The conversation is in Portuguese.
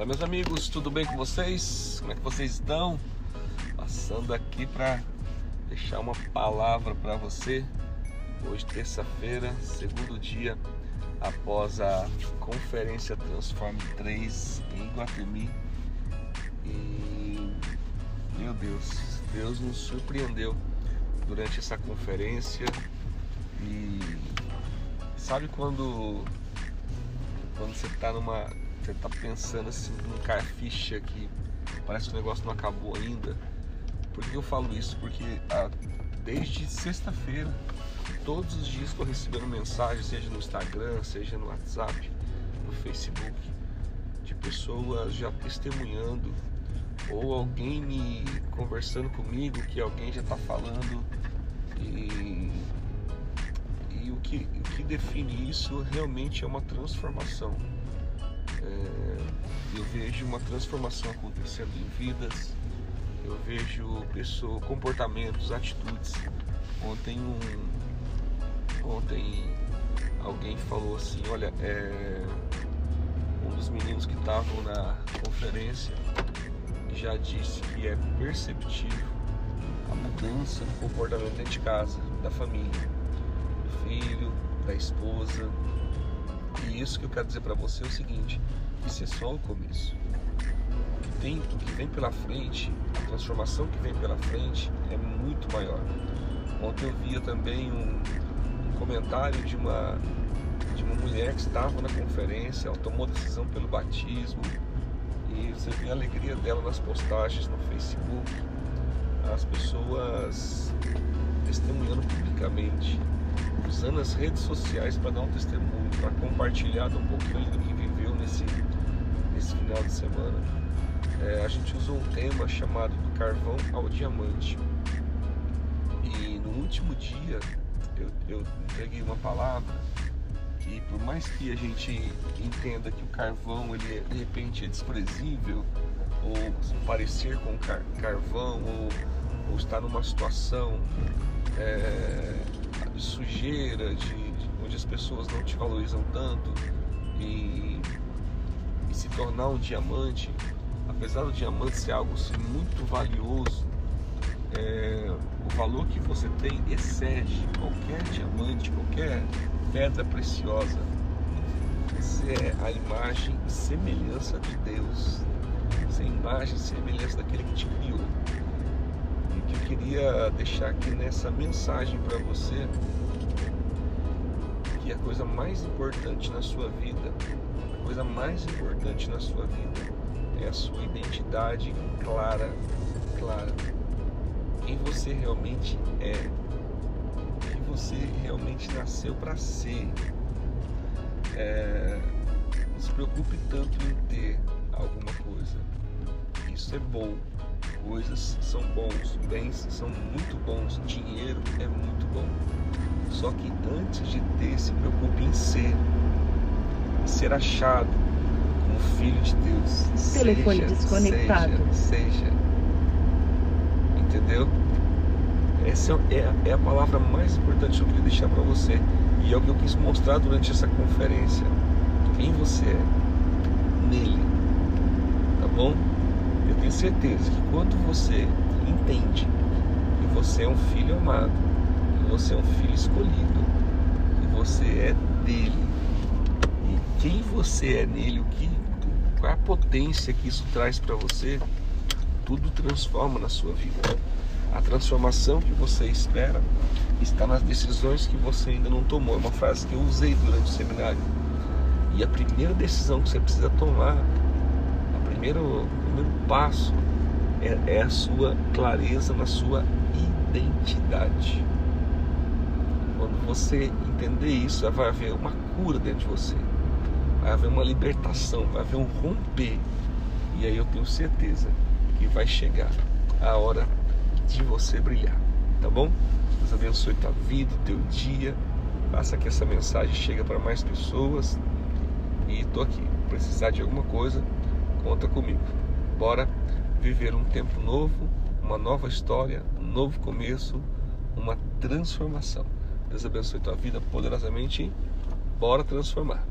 Fala meus amigos, tudo bem com vocês? Como é que vocês estão? Passando aqui para deixar uma palavra para você. Hoje terça-feira, segundo dia após a conferência Transforme 3 em Guatemi. E meu Deus, Deus nos surpreendeu durante essa conferência e sabe quando quando você está numa você tá pensando assim num carficha que parece que o negócio não acabou ainda. Por que eu falo isso? Porque ah, desde sexta-feira, todos os dias estou recebendo mensagem, seja no Instagram, seja no WhatsApp, no Facebook, de pessoas já testemunhando ou alguém me conversando comigo que alguém já está falando e, e o, que, o que define isso realmente é uma transformação é, eu vejo uma transformação acontecendo em vidas, eu vejo pessoas, comportamentos, atitudes. Ontem um, ontem alguém falou assim, olha, é, um dos meninos que estavam na conferência já disse que é perceptível a mudança no comportamento dentro de casa, da família, do filho, da esposa, isso que eu quero dizer para você é o seguinte: isso é só o começo. O que, tem, o que vem pela frente, a transformação que vem pela frente é muito maior. Ontem eu via também um, comentário de uma, de uma mulher que estava na conferência, ela tomou decisão pelo batismo, e você vê a alegria dela nas postagens no Facebook, as pessoas testemunhando publicamente usando as redes sociais para dar um testemunho, para compartilhar um pouquinho do que viveu nesse, nesse final de semana. É, a gente usou um tema chamado do carvão ao diamante. E no último dia eu, eu entreguei uma palavra que por mais que a gente entenda que o carvão ele de repente é desprezível ou parecer com car carvão ou, ou estar numa situação é, de sujeira, de, de, onde as pessoas não te valorizam tanto e, e se tornar um diamante, apesar do diamante ser algo assim, muito valioso, é, o valor que você tem excede qualquer diamante, qualquer pedra preciosa. Você é a imagem e semelhança de Deus. Você é a imagem e semelhança daquele que te criou queria deixar aqui nessa mensagem para você que a coisa mais importante na sua vida, a coisa mais importante na sua vida é a sua identidade clara, clara. Quem você realmente é, quem você realmente nasceu para ser. É, não se preocupe tanto em ter alguma coisa. Isso é bom, coisas são bons, bens são muito bons, dinheiro é muito bom. Só que antes de ter, se preocupe em ser, ser achado como filho de Deus. Telefone seja, desconectado. Seja, seja. Entendeu? Essa é, é a palavra mais importante que eu queria deixar para você. E é o que eu quis mostrar durante essa conferência. Quem você é nele. Tá bom? Certeza que quando você entende que você é um filho amado, que você é um filho escolhido, que você é dele, e quem você é nele, o que, qual a potência que isso traz para você, tudo transforma na sua vida. A transformação que você espera está nas decisões que você ainda não tomou. É uma frase que eu usei durante o seminário. E a primeira decisão que você precisa tomar, primeiro, primeiro passo é, é a sua clareza na sua identidade. Quando você entender isso, vai haver uma cura dentro de você, vai haver uma libertação, vai haver um romper. E aí eu tenho certeza que vai chegar a hora de você brilhar, tá bom? Deus abençoe tua vida, teu dia. Faça que essa mensagem chegue para mais pessoas. E tô aqui. Precisar de alguma coisa, conta comigo. Bora viver um tempo novo, uma nova história, um novo começo, uma transformação. Deus abençoe tua vida poderosamente. Bora transformar.